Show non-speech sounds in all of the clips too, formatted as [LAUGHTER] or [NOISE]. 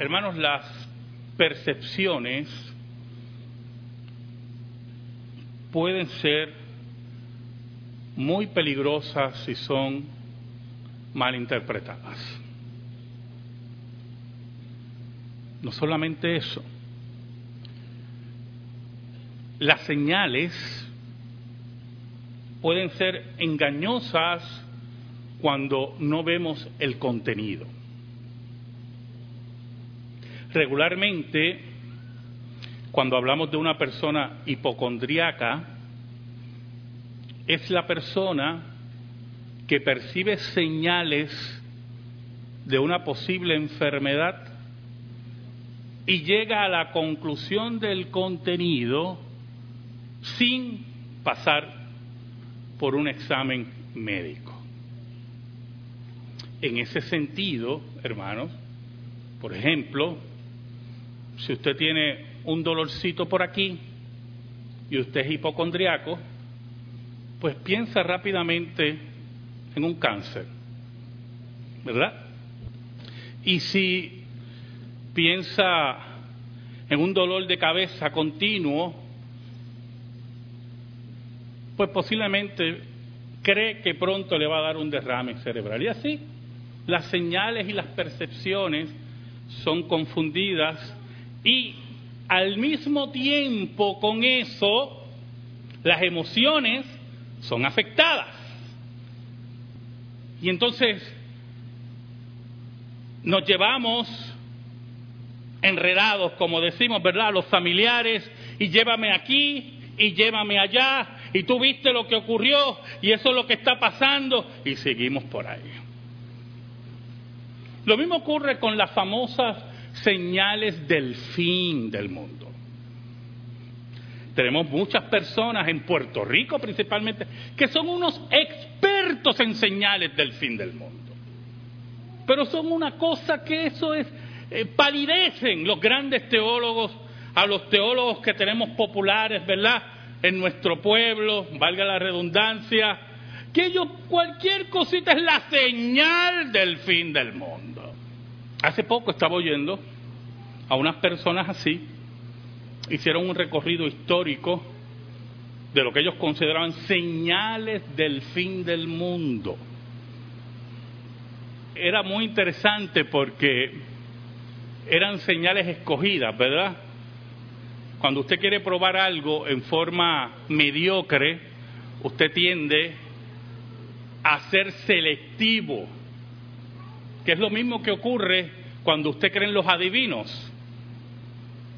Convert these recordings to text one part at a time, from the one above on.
Hermanos, las percepciones pueden ser muy peligrosas si son mal interpretadas. No solamente eso, las señales pueden ser engañosas cuando no vemos el contenido. Regularmente, cuando hablamos de una persona hipocondriaca, es la persona que percibe señales de una posible enfermedad y llega a la conclusión del contenido sin pasar por un examen médico. En ese sentido, hermanos, por ejemplo, si usted tiene un dolorcito por aquí y usted es hipocondriaco, pues piensa rápidamente en un cáncer, ¿verdad? Y si piensa en un dolor de cabeza continuo, pues posiblemente cree que pronto le va a dar un derrame cerebral. Y así, las señales y las percepciones son confundidas y al mismo tiempo con eso, las emociones son afectadas. Y entonces nos llevamos enredados, como decimos, ¿verdad? Los familiares, y llévame aquí, y llévame allá, y tú viste lo que ocurrió, y eso es lo que está pasando, y seguimos por ahí. Lo mismo ocurre con las famosas señales del fin del mundo. Tenemos muchas personas en Puerto Rico principalmente que son unos expertos en señales del fin del mundo. Pero son una cosa que eso es, eh, palidecen los grandes teólogos a los teólogos que tenemos populares, ¿verdad? En nuestro pueblo, valga la redundancia, que ellos cualquier cosita es la señal del fin del mundo. Hace poco estaba oyendo a unas personas así, hicieron un recorrido histórico de lo que ellos consideraban señales del fin del mundo. Era muy interesante porque eran señales escogidas, ¿verdad? Cuando usted quiere probar algo en forma mediocre, usted tiende a ser selectivo, que es lo mismo que ocurre cuando usted cree en los adivinos.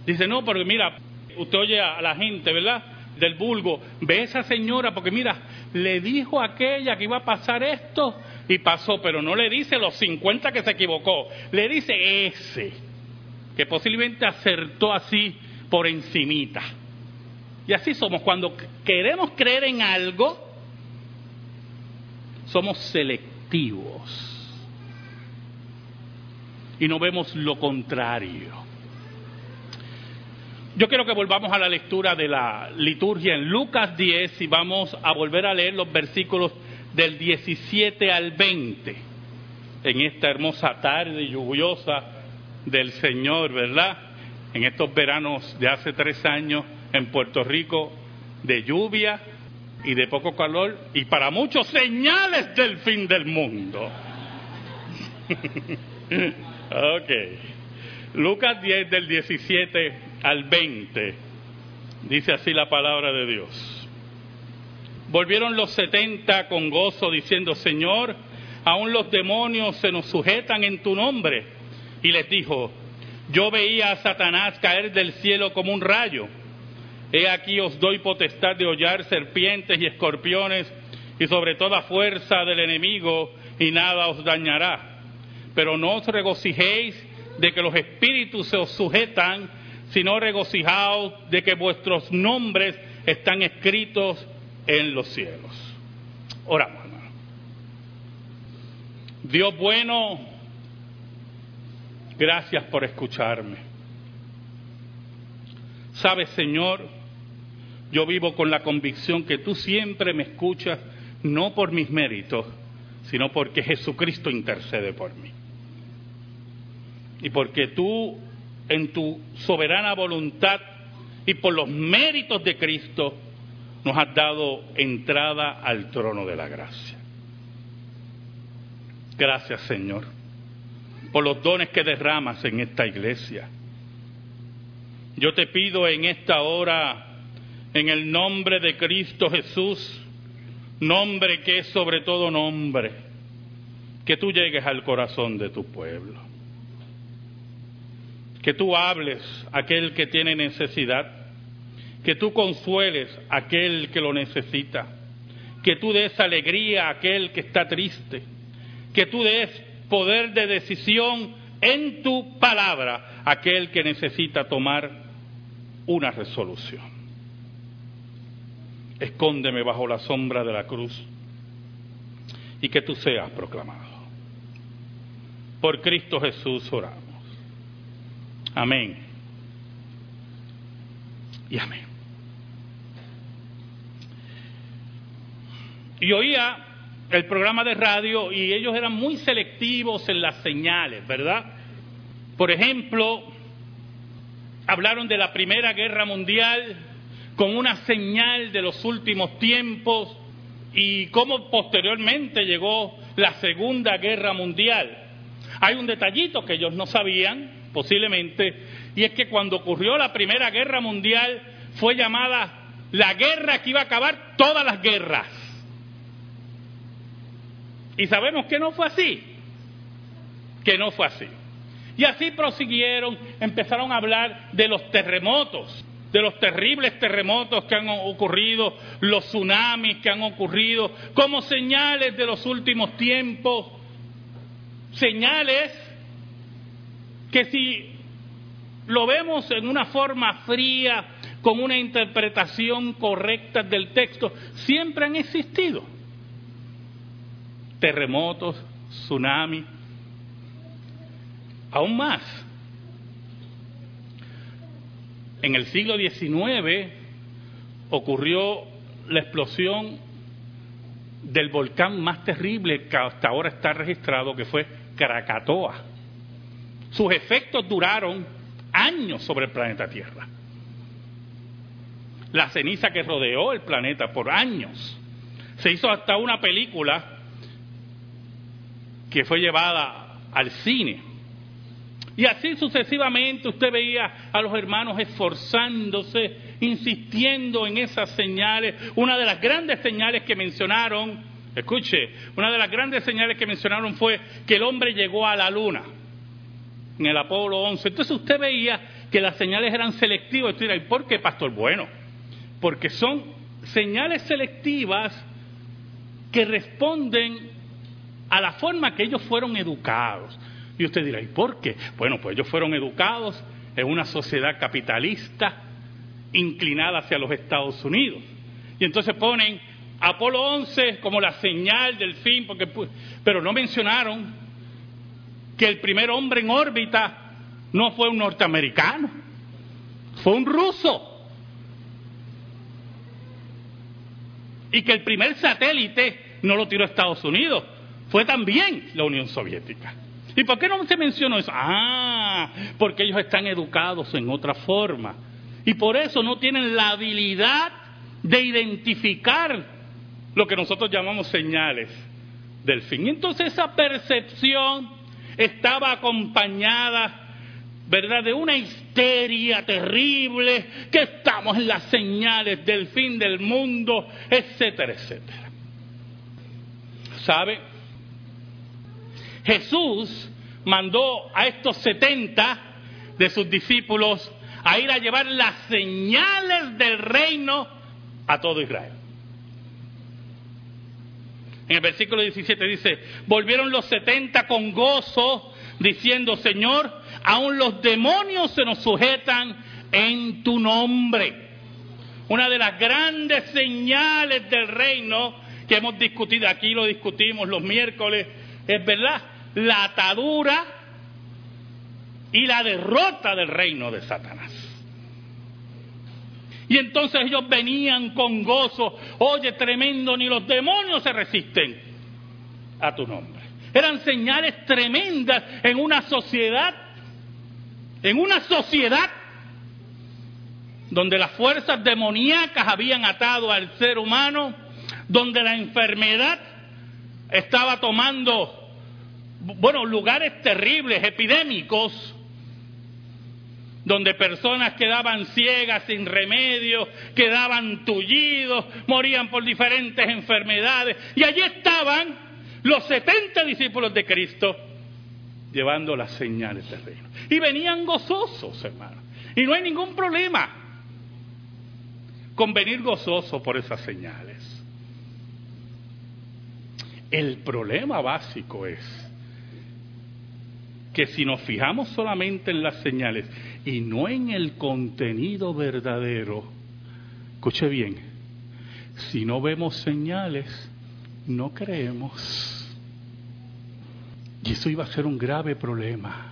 Dice, no, porque mira, usted oye a la gente, ¿verdad? Del vulgo, ve a esa señora, porque mira, le dijo a aquella que iba a pasar esto y pasó, pero no le dice los 50 que se equivocó, le dice ese, que posiblemente acertó así por encimita. Y así somos, cuando queremos creer en algo, somos selectivos y no vemos lo contrario. Yo quiero que volvamos a la lectura de la liturgia en Lucas 10 y vamos a volver a leer los versículos del 17 al 20 en esta hermosa tarde lluviosa del Señor, ¿verdad? En estos veranos de hace tres años en Puerto Rico de lluvia y de poco calor y para muchos señales del fin del mundo. [LAUGHS] ok. Lucas 10 del 17 al 20. Dice así la palabra de Dios. Volvieron los setenta con gozo diciendo, Señor, aún los demonios se nos sujetan en tu nombre. Y les dijo, yo veía a Satanás caer del cielo como un rayo. He aquí os doy potestad de hollar serpientes y escorpiones y sobre toda fuerza del enemigo y nada os dañará. Pero no os regocijéis de que los espíritus se os sujetan, sino regocijaos de que vuestros nombres están escritos en los cielos. Oramos, hermano. Dios bueno, gracias por escucharme. Sabes, Señor, yo vivo con la convicción que tú siempre me escuchas, no por mis méritos, sino porque Jesucristo intercede por mí. Y porque tú en tu soberana voluntad y por los méritos de Cristo nos has dado entrada al trono de la gracia. Gracias Señor por los dones que derramas en esta iglesia. Yo te pido en esta hora, en el nombre de Cristo Jesús, nombre que es sobre todo nombre, que tú llegues al corazón de tu pueblo. Que tú hables a aquel que tiene necesidad, que tú consueles a aquel que lo necesita, que tú des alegría a aquel que está triste, que tú des poder de decisión en tu palabra a aquel que necesita tomar una resolución. Escóndeme bajo la sombra de la cruz y que tú seas proclamado. Por Cristo Jesús oramos. Amén. Y amén. Y oía el programa de radio y ellos eran muy selectivos en las señales, ¿verdad? Por ejemplo, hablaron de la Primera Guerra Mundial con una señal de los últimos tiempos y cómo posteriormente llegó la Segunda Guerra Mundial. Hay un detallito que ellos no sabían, posiblemente, y es que cuando ocurrió la Primera Guerra Mundial fue llamada la guerra que iba a acabar todas las guerras. Y sabemos que no fue así, que no fue así. Y así prosiguieron, empezaron a hablar de los terremotos, de los terribles terremotos que han ocurrido, los tsunamis que han ocurrido, como señales de los últimos tiempos, señales que si lo vemos en una forma fría, con una interpretación correcta del texto, siempre han existido. Terremotos, tsunamis, aún más. En el siglo XIX ocurrió la explosión del volcán más terrible que hasta ahora está registrado, que fue Krakatoa. Sus efectos duraron años sobre el planeta Tierra. La ceniza que rodeó el planeta por años. Se hizo hasta una película que fue llevada al cine. Y así sucesivamente usted veía a los hermanos esforzándose, insistiendo en esas señales. Una de las grandes señales que mencionaron Escuche, una de las grandes señales que mencionaron fue que el hombre llegó a la luna en el Apolo 11. Entonces usted veía que las señales eran selectivas. Usted dirá, ¿y por qué, pastor? Bueno, porque son señales selectivas que responden a la forma que ellos fueron educados. Y usted dirá, ¿y por qué? Bueno, pues ellos fueron educados en una sociedad capitalista inclinada hacia los Estados Unidos. Y entonces ponen Apolo 11 como la señal del fin, porque, pero no mencionaron que el primer hombre en órbita no fue un norteamericano, fue un ruso. Y que el primer satélite no lo tiró Estados Unidos, fue también la Unión Soviética. ¿Y por qué no se mencionó eso? Ah, porque ellos están educados en otra forma. Y por eso no tienen la habilidad de identificar lo que nosotros llamamos señales del fin. entonces esa percepción estaba acompañada, ¿verdad?, de una histeria terrible, que estamos en las señales del fin del mundo, etcétera, etcétera. ¿Sabe? Jesús mandó a estos setenta de sus discípulos a ir a llevar las señales del reino a todo Israel. En el versículo 17 dice, volvieron los 70 con gozo, diciendo, Señor, aún los demonios se nos sujetan en tu nombre. Una de las grandes señales del reino que hemos discutido, aquí lo discutimos los miércoles, es verdad, la atadura y la derrota del reino de Satanás. Y entonces ellos venían con gozo, oye, tremendo, ni los demonios se resisten a tu nombre. Eran señales tremendas en una sociedad en una sociedad donde las fuerzas demoníacas habían atado al ser humano, donde la enfermedad estaba tomando, bueno, lugares terribles, epidémicos, donde personas quedaban ciegas sin remedio, quedaban tullidos, morían por diferentes enfermedades. Y allí estaban los 70 discípulos de Cristo llevando las señales del reino. Y venían gozosos, hermano. Y no hay ningún problema con venir gozoso por esas señales. El problema básico es que si nos fijamos solamente en las señales y no en el contenido verdadero, escuche bien, si no vemos señales, no creemos. Y eso iba a ser un grave problema.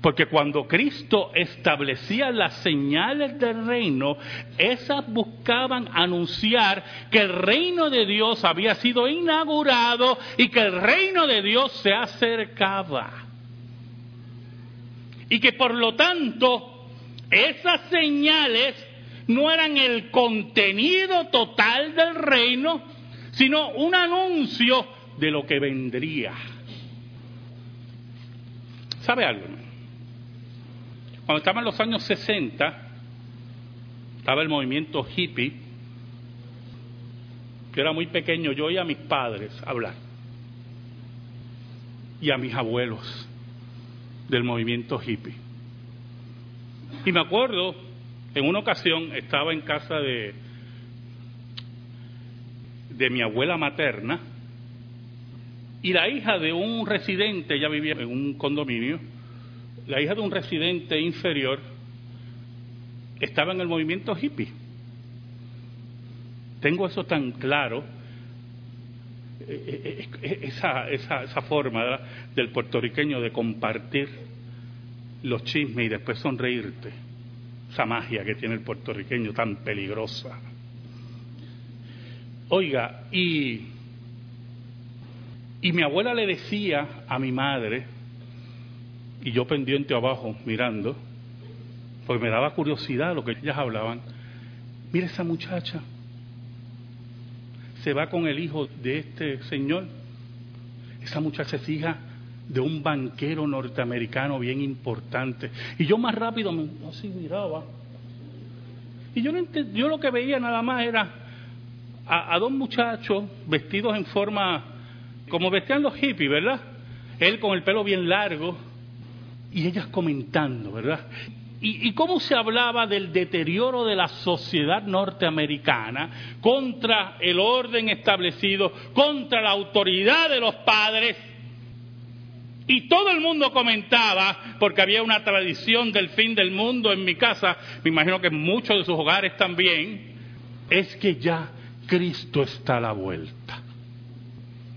Porque cuando Cristo establecía las señales del reino, esas buscaban anunciar que el reino de Dios había sido inaugurado y que el reino de Dios se acercaba. Y que por lo tanto esas señales no eran el contenido total del reino, sino un anuncio de lo que vendría. ¿Sabe algo? Cuando estaba en los años 60, estaba el movimiento hippie, que era muy pequeño, yo oía a mis padres hablar y a mis abuelos del movimiento hippie. Y me acuerdo, en una ocasión estaba en casa de, de mi abuela materna y la hija de un residente, ella vivía en un condominio, la hija de un residente inferior estaba en el movimiento hippie. Tengo eso tan claro, eh, eh, esa, esa, esa forma del puertorriqueño de compartir los chismes y después sonreírte, esa magia que tiene el puertorriqueño tan peligrosa. Oiga, y, y mi abuela le decía a mi madre, y yo pendiente abajo mirando, porque me daba curiosidad lo que ellas hablaban. Mira esa muchacha, se va con el hijo de este señor. Esa muchacha es hija de un banquero norteamericano bien importante. Y yo más rápido me, así miraba. Y yo, no lo que veía nada más era a, a dos muchachos vestidos en forma, como vestían los hippies, ¿verdad? Él con el pelo bien largo, y ellas comentando, ¿verdad? Y, cómo se hablaba del deterioro de la sociedad norteamericana contra el orden establecido, contra la autoridad de los padres. Y todo el mundo comentaba, porque había una tradición del fin del mundo en mi casa, me imagino que en muchos de sus hogares también, es que ya Cristo está a la vuelta.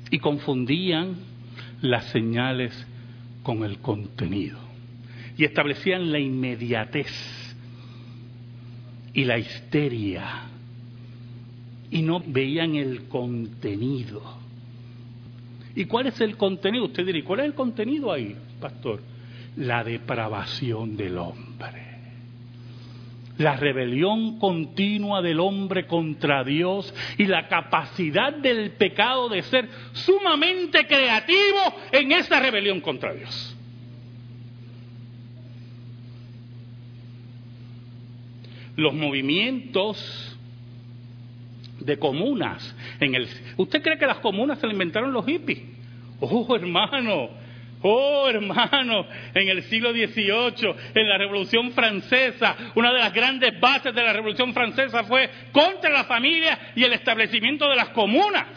Y confundían las señales con el contenido. Y establecían la inmediatez y la histeria. Y no veían el contenido. ¿Y cuál es el contenido? Usted diría, ¿cuál es el contenido ahí, pastor? La depravación del hombre la rebelión continua del hombre contra Dios y la capacidad del pecado de ser sumamente creativo en esa rebelión contra Dios. Los movimientos de comunas en el ¿Usted cree que las comunas se las inventaron los hippies? Oh, hermano, Oh, hermano, en el siglo XVIII, en la Revolución Francesa, una de las grandes bases de la Revolución Francesa fue contra la familia y el establecimiento de las comunas.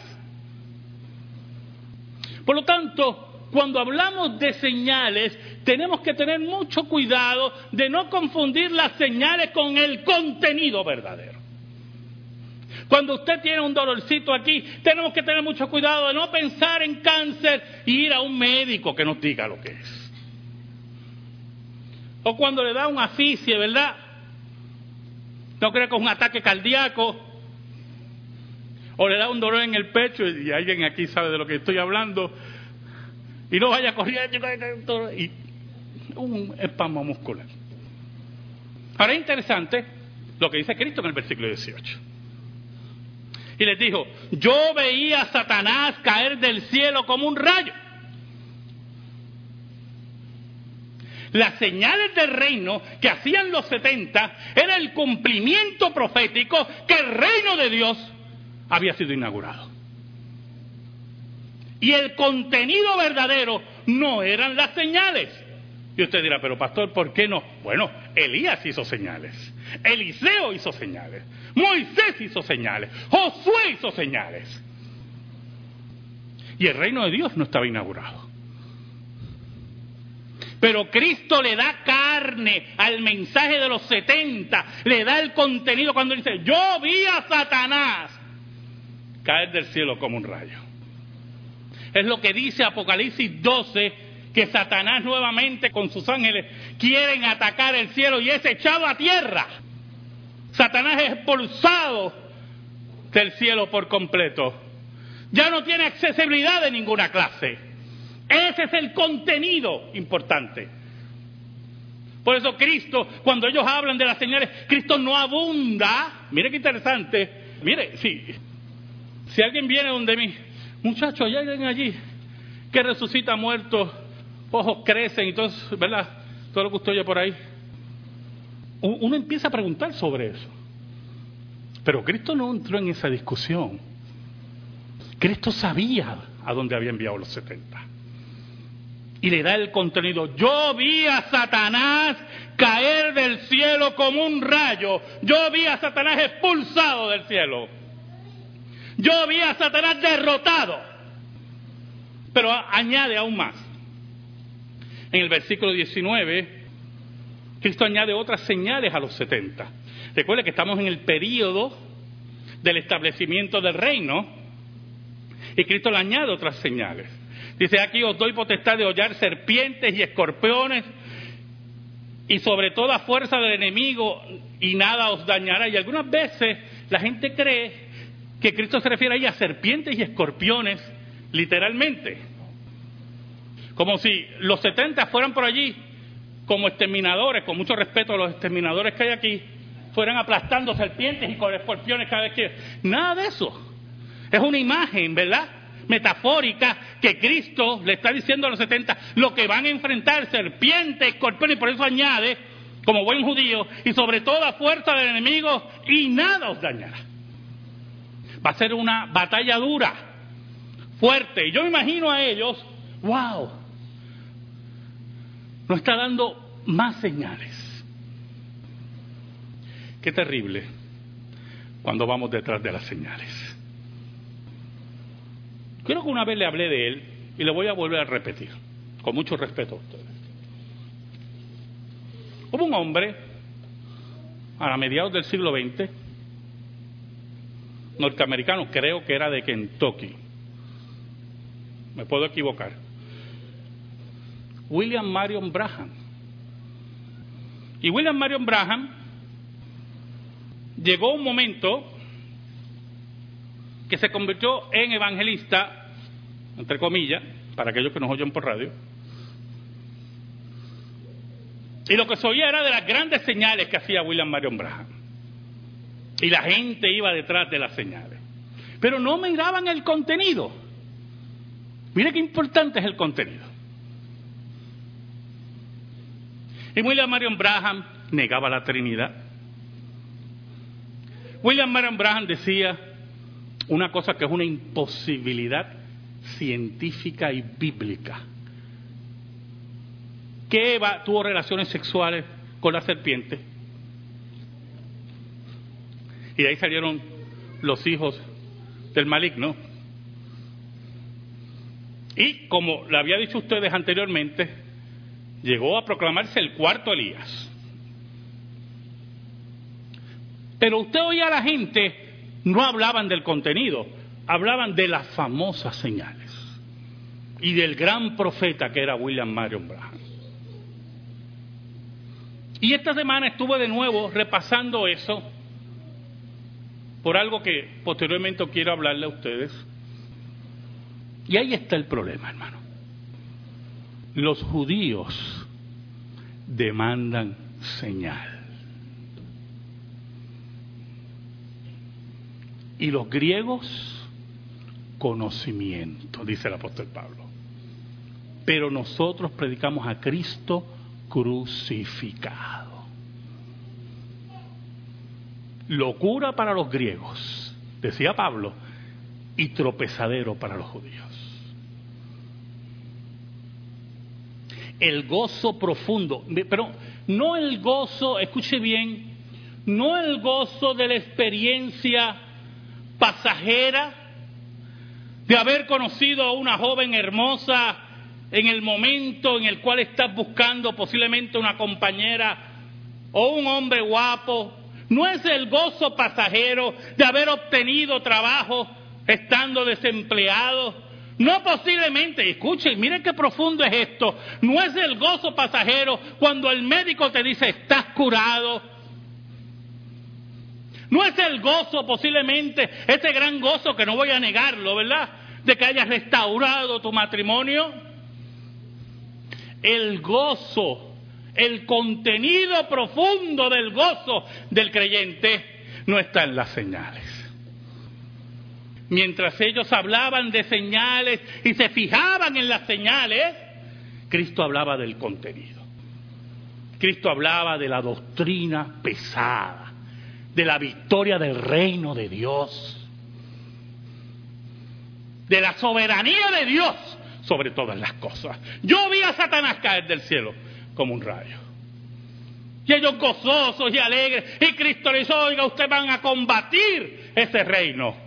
Por lo tanto, cuando hablamos de señales, tenemos que tener mucho cuidado de no confundir las señales con el contenido verdadero. Cuando usted tiene un dolorcito aquí, tenemos que tener mucho cuidado de no pensar en cáncer y ir a un médico que nos diga lo que es. O cuando le da un aficie, ¿verdad? No creo que es un ataque cardíaco. O le da un dolor en el pecho y alguien aquí sabe de lo que estoy hablando. Y no vaya corriendo. Y un espasmo muscular. Ahora es interesante lo que dice Cristo en el versículo 18. Y les dijo, yo veía a Satanás caer del cielo como un rayo. Las señales del reino que hacían los 70 era el cumplimiento profético que el reino de Dios había sido inaugurado. Y el contenido verdadero no eran las señales. Y usted dirá, pero pastor, ¿por qué no? Bueno, Elías hizo señales, Eliseo hizo señales, Moisés hizo señales, Josué hizo señales. Y el reino de Dios no estaba inaugurado. Pero Cristo le da carne al mensaje de los 70, le da el contenido cuando dice, yo vi a Satanás caer del cielo como un rayo. Es lo que dice Apocalipsis 12, que Satanás nuevamente con sus ángeles quieren atacar el cielo y es echado a tierra. Satanás es expulsado del cielo por completo. Ya no tiene accesibilidad de ninguna clase. Ese es el contenido importante. Por eso Cristo, cuando ellos hablan de las señales, Cristo no abunda. Mire qué interesante. Mire, si, si alguien viene donde mí, muchachos, hay alguien allí que resucita muertos, ojos crecen y todo, ¿verdad? Todo lo que usted oye por ahí uno empieza a preguntar sobre eso. Pero Cristo no entró en esa discusión. Cristo sabía a dónde había enviado los 70. Y le da el contenido. Yo vi a Satanás caer del cielo como un rayo. Yo vi a Satanás expulsado del cielo. Yo vi a Satanás derrotado. Pero añade aún más. En el versículo 19 Cristo añade otras señales a los 70. Recuerde que estamos en el periodo del establecimiento del reino y Cristo le añade otras señales. Dice, aquí os doy potestad de hollar serpientes y escorpiones y sobre toda fuerza del enemigo y nada os dañará. Y algunas veces la gente cree que Cristo se refiere ahí a serpientes y escorpiones, literalmente. Como si los 70 fueran por allí como exterminadores, con mucho respeto a los exterminadores que hay aquí, fueran aplastando serpientes y con escorpiones cada vez que... Nada de eso. Es una imagen, ¿verdad? Metafórica que Cristo le está diciendo a los 70 lo que van a enfrentar, serpientes, escorpiones, y por eso añade, como buen judío, y sobre toda fuerza del enemigo, y nada os dañará. Va a ser una batalla dura, fuerte. Y yo me imagino a ellos, wow, nos está dando más señales. Qué terrible cuando vamos detrás de las señales. Creo que una vez le hablé de él y le voy a volver a repetir, con mucho respeto a ustedes. Hubo un hombre, a mediados del siglo XX, norteamericano, creo que era de Kentucky, me puedo equivocar, William Marion Braham. Y William Marion Braham llegó un momento que se convirtió en evangelista, entre comillas, para aquellos que nos oyen por radio. Y lo que se oía era de las grandes señales que hacía William Marion Braham. Y la gente iba detrás de las señales. Pero no miraban el contenido. Mire qué importante es el contenido. Y William Marion Braham negaba la Trinidad. William Marion Braham decía una cosa que es una imposibilidad científica y bíblica. Que Eva tuvo relaciones sexuales con la serpiente. Y de ahí salieron los hijos del maligno. Y como le había dicho ustedes anteriormente, llegó a proclamarse el cuarto Elías. Pero usted oía a la gente, no hablaban del contenido, hablaban de las famosas señales y del gran profeta que era William Marion Branham. Y esta semana estuve de nuevo repasando eso por algo que posteriormente quiero hablarle a ustedes. Y ahí está el problema, hermano los judíos demandan señal. Y los griegos, conocimiento, dice el apóstol Pablo. Pero nosotros predicamos a Cristo crucificado. Locura para los griegos, decía Pablo, y tropezadero para los judíos. El gozo profundo, pero no el gozo, escuche bien, no el gozo de la experiencia pasajera de haber conocido a una joven hermosa en el momento en el cual estás buscando posiblemente una compañera o un hombre guapo. No es el gozo pasajero de haber obtenido trabajo estando desempleado. No posiblemente, escuchen, miren qué profundo es esto. No es el gozo pasajero cuando el médico te dice estás curado. No es el gozo posiblemente, ese gran gozo que no voy a negarlo, ¿verdad? De que hayas restaurado tu matrimonio. El gozo, el contenido profundo del gozo del creyente no está en las señales. Mientras ellos hablaban de señales y se fijaban en las señales, Cristo hablaba del contenido. Cristo hablaba de la doctrina pesada, de la victoria del reino de Dios, de la soberanía de Dios sobre todas las cosas. Yo vi a Satanás caer del cielo como un rayo. Y ellos gozosos y alegres. Y Cristo les dijo, oiga, ustedes van a combatir ese reino.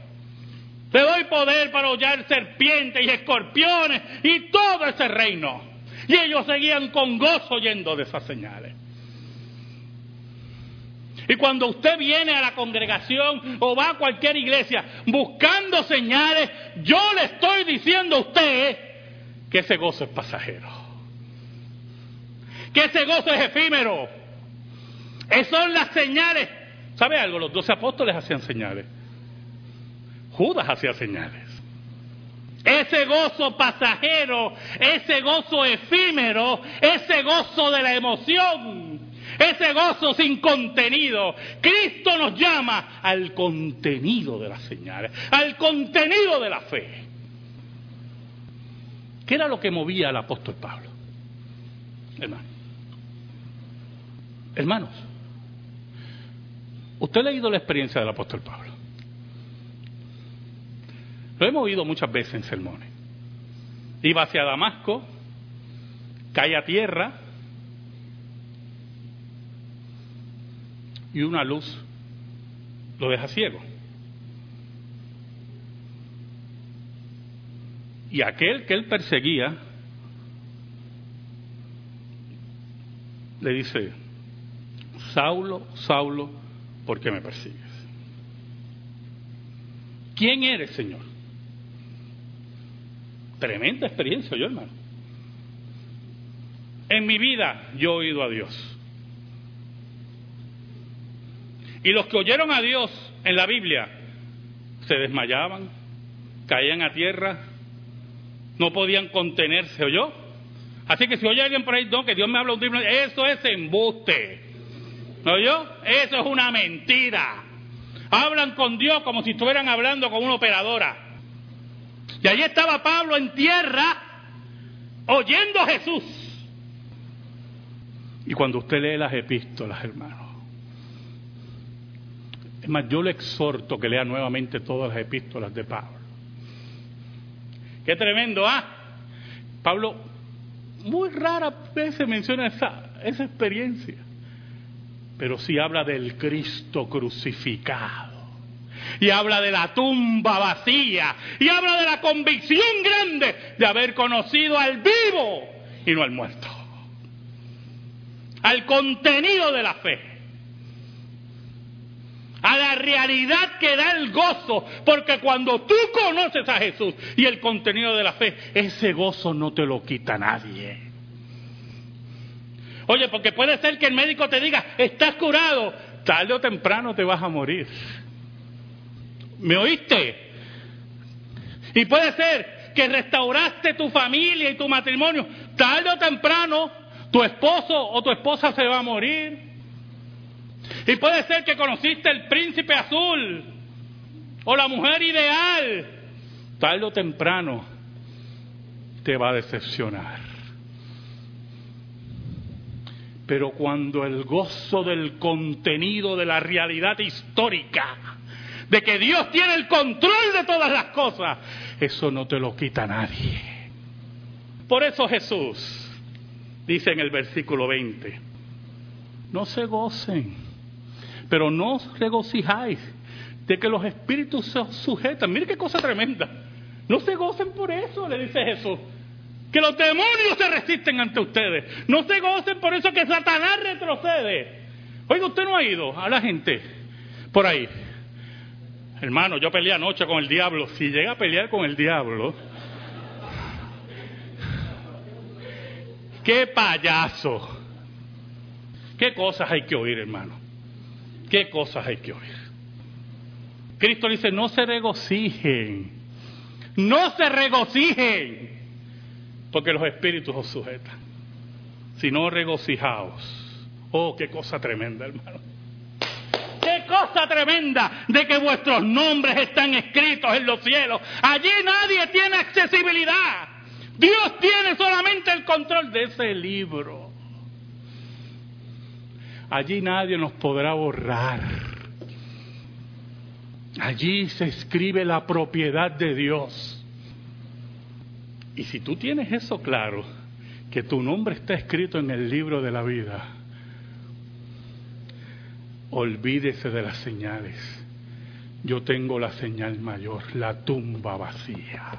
Te doy poder para hollar serpientes y escorpiones y todo ese reino. Y ellos seguían con gozo yendo de esas señales. Y cuando usted viene a la congregación o va a cualquier iglesia buscando señales, yo le estoy diciendo a usted que ese gozo es pasajero. Que ese gozo es efímero. Esas son las señales. ¿Sabe algo? Los doce apóstoles hacían señales. Judas hacía señales. Ese gozo pasajero, ese gozo efímero, ese gozo de la emoción, ese gozo sin contenido. Cristo nos llama al contenido de las señales, al contenido de la fe. ¿Qué era lo que movía al apóstol Pablo? Hermano. Hermanos, usted ha leído la experiencia del apóstol Pablo. Lo hemos oído muchas veces en sermones. Iba hacia Damasco, cae a tierra y una luz lo deja ciego. Y aquel que él perseguía le dice, Saulo, Saulo, ¿por qué me persigues? ¿Quién eres, Señor? Tremenda experiencia, yo hermano. En mi vida yo he oído a Dios. Y los que oyeron a Dios en la Biblia se desmayaban, caían a tierra, no podían contenerse, ¿oyó? Así que si oye alguien por ahí, no, que Dios me habla un tipo, eso es embuste. ¿No oyó? Eso es una mentira. Hablan con Dios como si estuvieran hablando con una operadora. Y allí estaba Pablo en tierra oyendo a Jesús. Y cuando usted lee las epístolas, hermano, es más, yo le exhorto que lea nuevamente todas las epístolas de Pablo. Qué tremendo, ¿ah? Pablo muy rara vez menciona esa, esa experiencia, pero sí habla del Cristo crucificado y habla de la tumba vacía y habla de la convicción grande de haber conocido al vivo y no al muerto, al contenido de la fe, a la realidad que da el gozo, porque cuando tú conoces a Jesús y el contenido de la fe, ese gozo no te lo quita nadie. Oye, porque puede ser que el médico te diga, estás curado, tarde o temprano te vas a morir. ¿Me oíste? Y puede ser que restauraste tu familia y tu matrimonio. Tarde o temprano tu esposo o tu esposa se va a morir. Y puede ser que conociste el príncipe azul o la mujer ideal. Tarde o temprano te va a decepcionar. Pero cuando el gozo del contenido de la realidad histórica, de que Dios tiene el control de todas las cosas, eso no te lo quita nadie. Por eso Jesús dice en el versículo 20, no se gocen, pero no os regocijáis de que los espíritus se sujetan. Mire qué cosa tremenda. No se gocen por eso, le dice Jesús. Que los demonios se resisten ante ustedes. No se gocen por eso que Satanás retrocede. Oiga, usted no ha ido a la gente por ahí. Hermano, yo peleé anoche con el diablo. Si llega a pelear con el diablo, qué payaso. ¿Qué cosas hay que oír, hermano? ¿Qué cosas hay que oír? Cristo dice, no se regocijen, no se regocijen, porque los espíritus os sujetan, sino regocijaos. Oh, qué cosa tremenda, hermano. Cosa tremenda de que vuestros nombres están escritos en los cielos. Allí nadie tiene accesibilidad. Dios tiene solamente el control de ese libro. Allí nadie nos podrá borrar. Allí se escribe la propiedad de Dios. Y si tú tienes eso claro, que tu nombre está escrito en el libro de la vida, olvídese de las señales. Yo tengo la señal mayor, la tumba vacía.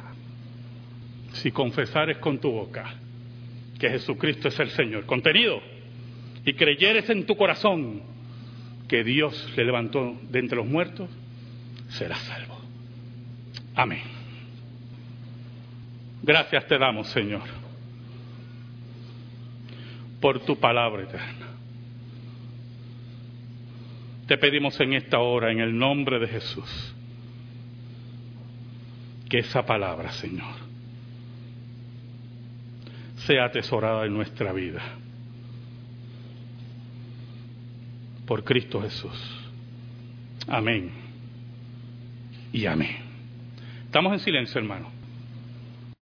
Si confesares con tu boca que Jesucristo es el Señor, contenido, y creyeres en tu corazón que Dios le levantó de entre los muertos, serás salvo. Amén. Gracias te damos, Señor, por tu palabra eterna. Te pedimos en esta hora, en el nombre de Jesús, que esa palabra, Señor, sea atesorada en nuestra vida. Por Cristo Jesús. Amén. Y amén. Estamos en silencio, hermano.